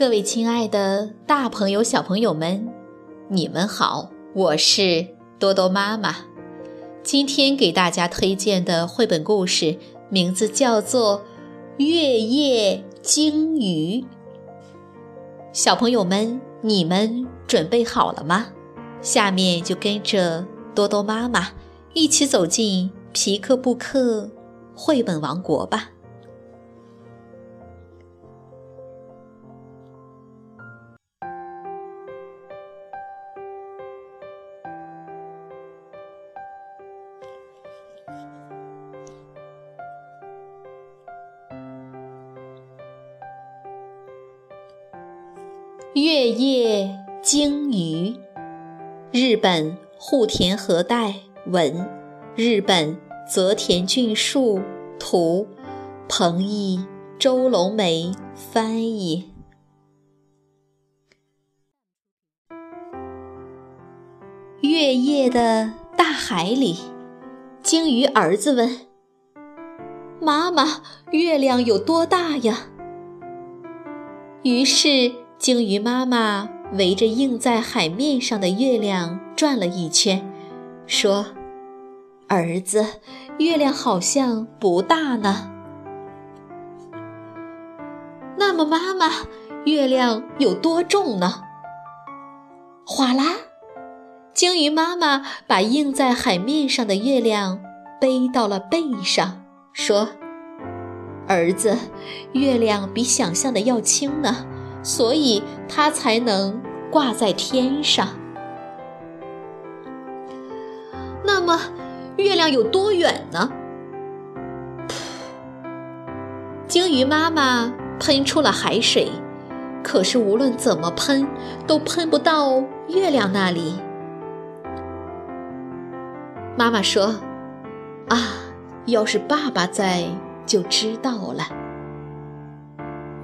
各位亲爱的大朋友、小朋友们，你们好！我是多多妈妈。今天给大家推荐的绘本故事名字叫做《月夜鲸鱼》。小朋友们，你们准备好了吗？下面就跟着多多妈妈一起走进皮克布克绘本王国吧。月夜鲸鱼，日本户田和代文，日本泽田俊树图，彭毅、周龙梅翻译。月夜的大海里，鲸鱼儿子问：“妈妈，月亮有多大呀？”于是。鲸鱼妈妈围着映在海面上的月亮转了一圈，说：“儿子，月亮好像不大呢。那么，妈妈，月亮有多重呢？”哗啦，鲸鱼妈妈把映在海面上的月亮背到了背上，说：“儿子，月亮比想象的要轻呢。”所以它才能挂在天上。那么，月亮有多远呢？鲸鱼妈妈喷出了海水，可是无论怎么喷，都喷不到月亮那里。妈妈说：“啊，要是爸爸在，就知道了。”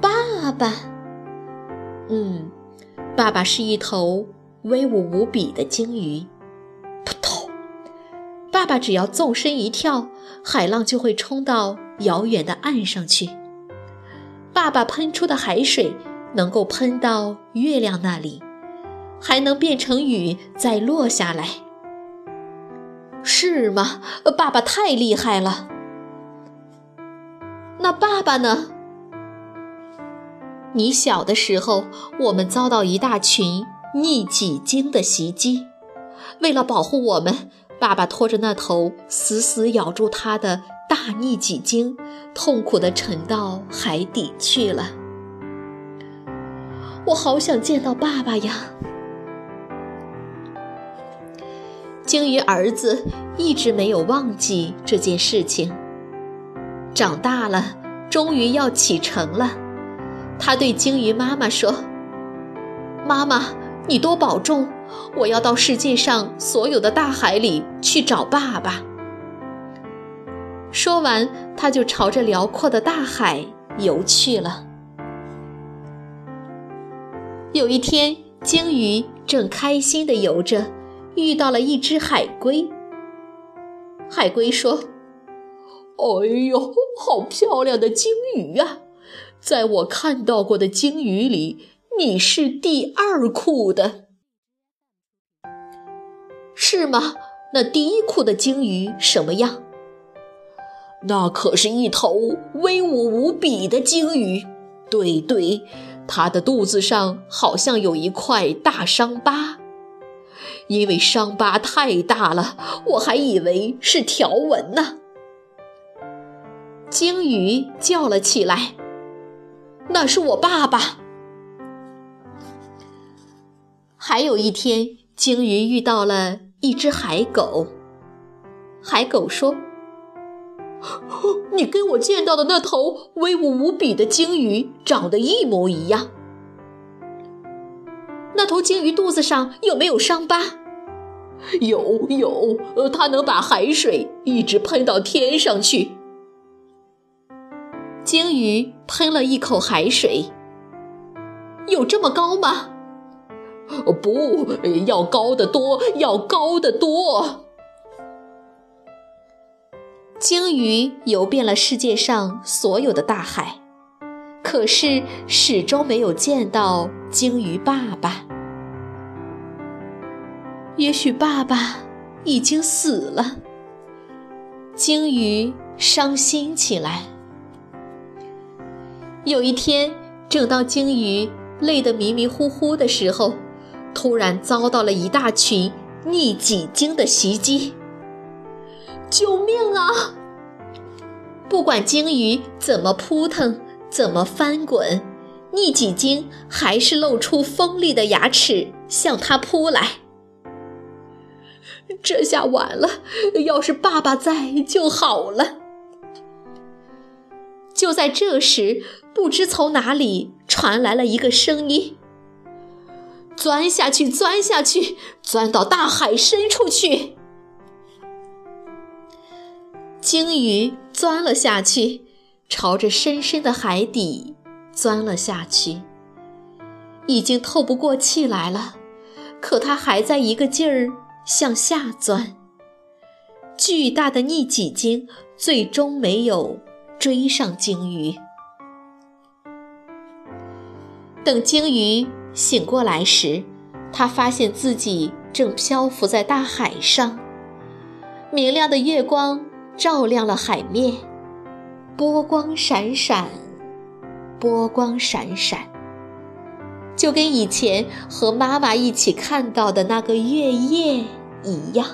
爸爸。嗯，爸爸是一头威武无比的鲸鱼。扑通！爸爸只要纵身一跳，海浪就会冲到遥远的岸上去。爸爸喷出的海水能够喷到月亮那里，还能变成雨再落下来。是吗？爸爸太厉害了。那爸爸呢？你小的时候，我们遭到一大群逆戟鲸的袭击。为了保护我们，爸爸拖着那头死死咬住他的大逆戟鲸，痛苦地沉到海底去了。我好想见到爸爸呀！鲸鱼儿子一直没有忘记这件事情。长大了，终于要启程了。他对鲸鱼妈妈说：“妈妈，你多保重，我要到世界上所有的大海里去找爸爸。”说完，他就朝着辽阔的大海游去了。有一天，鲸鱼正开心地游着，遇到了一只海龟。海龟说：“哎呦，好漂亮的鲸鱼啊！”在我看到过的鲸鱼里，你是第二酷的，是吗？那第一酷的鲸鱼什么样？那可是一头威武无比的鲸鱼。对对，它的肚子上好像有一块大伤疤，因为伤疤太大了，我还以为是条纹呢。鲸鱼叫了起来。那是我爸爸。还有一天，鲸鱼遇到了一只海狗。海狗说：“你跟我见到的那头威武无比的鲸鱼长得一模一样。那头鲸鱼肚子上有没有伤疤？有，有。它能把海水一直喷到天上去。”鲸鱼喷了一口海水，有这么高吗？不要高得多，要高得多。鲸鱼游遍了世界上所有的大海，可是始终没有见到鲸鱼爸爸。也许爸爸已经死了。鲸鱼伤心起来。有一天，正当鲸鱼累得迷迷糊糊的时候，突然遭到了一大群逆戟鲸的袭击。救命啊！不管鲸鱼怎么扑腾，怎么翻滚，逆戟鲸还是露出锋利的牙齿向它扑来。这下完了！要是爸爸在就好了。就在这时，不知从哪里传来了一个声音：“钻下去，钻下去，钻到大海深处去。”鲸鱼钻了下去，朝着深深的海底钻了下去。已经透不过气来了，可它还在一个劲儿。向下钻，巨大的逆戟鲸最终没有追上鲸鱼。等鲸鱼醒过来时，他发现自己正漂浮在大海上，明亮的月光照亮了海面，波光闪闪，波光闪闪。就跟以前和妈妈一起看到的那个月夜一样。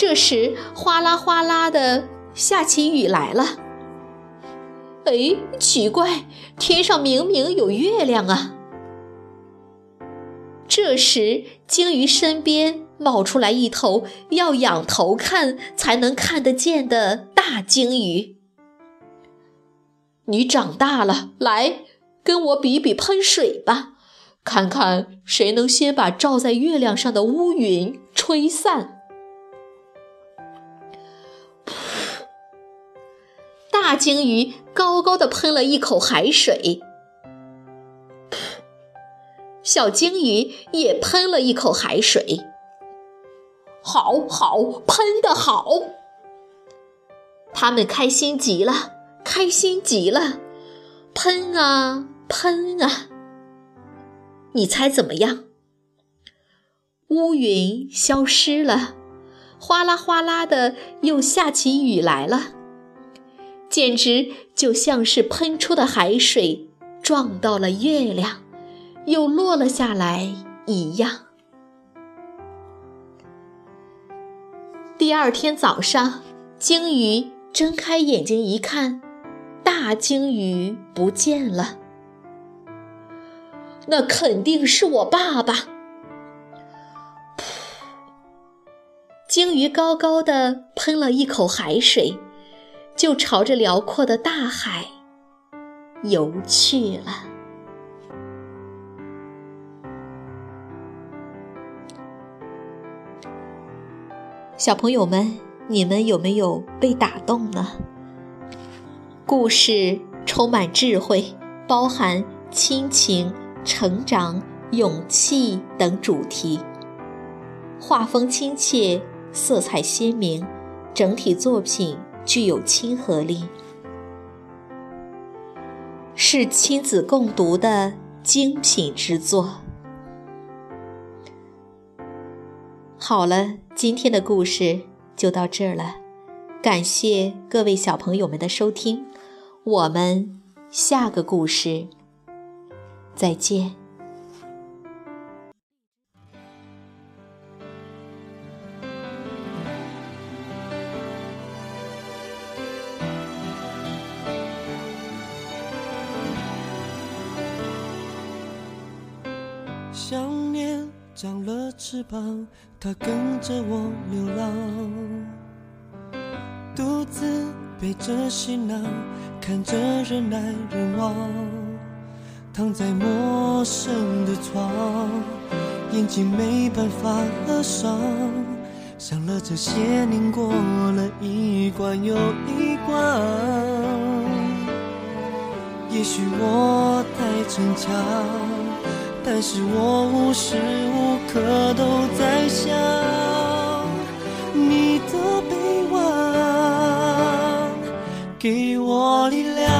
这时，哗啦哗啦的下起雨来了。哎，奇怪，天上明明有月亮啊！这时，鲸鱼身边冒出来一头要仰头看才能看得见的大鲸鱼。你长大了，来跟我比比喷水吧，看看谁能先把罩在月亮上的乌云吹散。大鲸鱼高高的喷了一口海水，小鲸鱼也喷了一口海水。好好喷的好，他们开心极了。开心极了，喷啊喷啊！你猜怎么样？乌云消失了，哗啦哗啦的又下起雨来了，简直就像是喷出的海水撞到了月亮，又落了下来一样。第二天早上，鲸鱼睁开眼睛一看。大鲸鱼不见了，那肯定是我爸爸。鲸鱼高高的喷了一口海水，就朝着辽阔的大海游去了。小朋友们，你们有没有被打动呢？故事充满智慧，包含亲情、成长、勇气等主题。画风亲切，色彩鲜明，整体作品具有亲和力，是亲子共读的精品之作。好了，今天的故事就到这儿了，感谢各位小朋友们的收听。我们下个故事再见。想念长了翅膀，它跟着我流浪，独自背着行囊。看着人来人往，躺在陌生的床，眼睛没办法合上，想了这些年过了一关又一关。也许我太逞强，但是我无时无刻都在想你的臂弯。给我力量，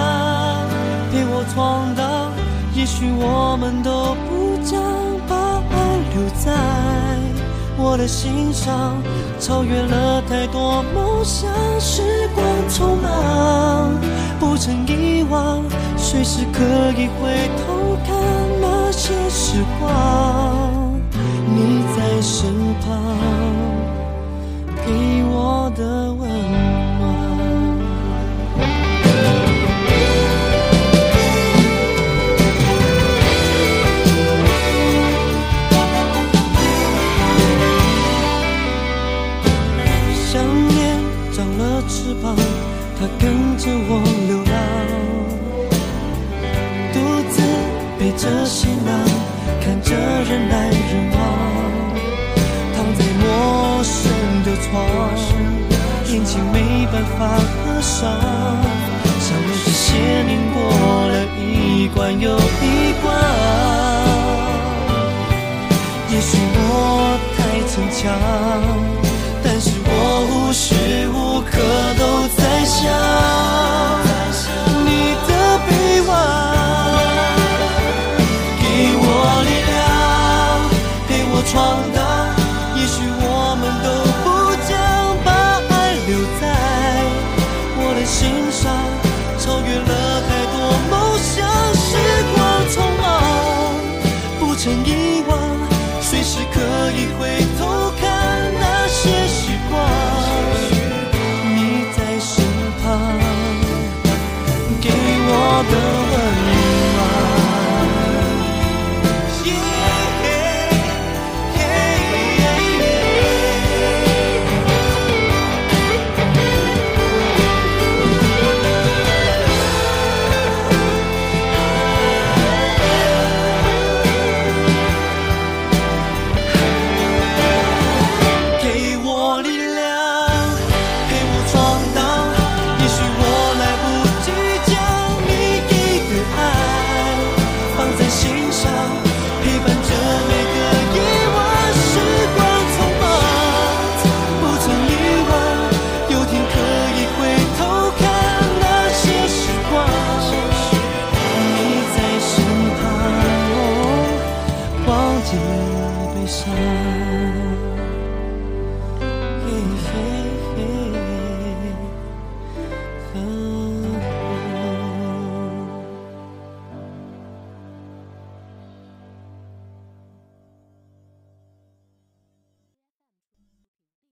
陪我闯荡。也许我们都不将把爱留在我的心上，超越了太多梦想。时光匆忙，不曾遗忘，随时可以回头看那些时光。你在身旁，给我的温心情没办法合上，像这些年过了一关又一关。也许我太逞强。但是我无时无刻都在想你的臂弯，给我力量，陪我闯荡。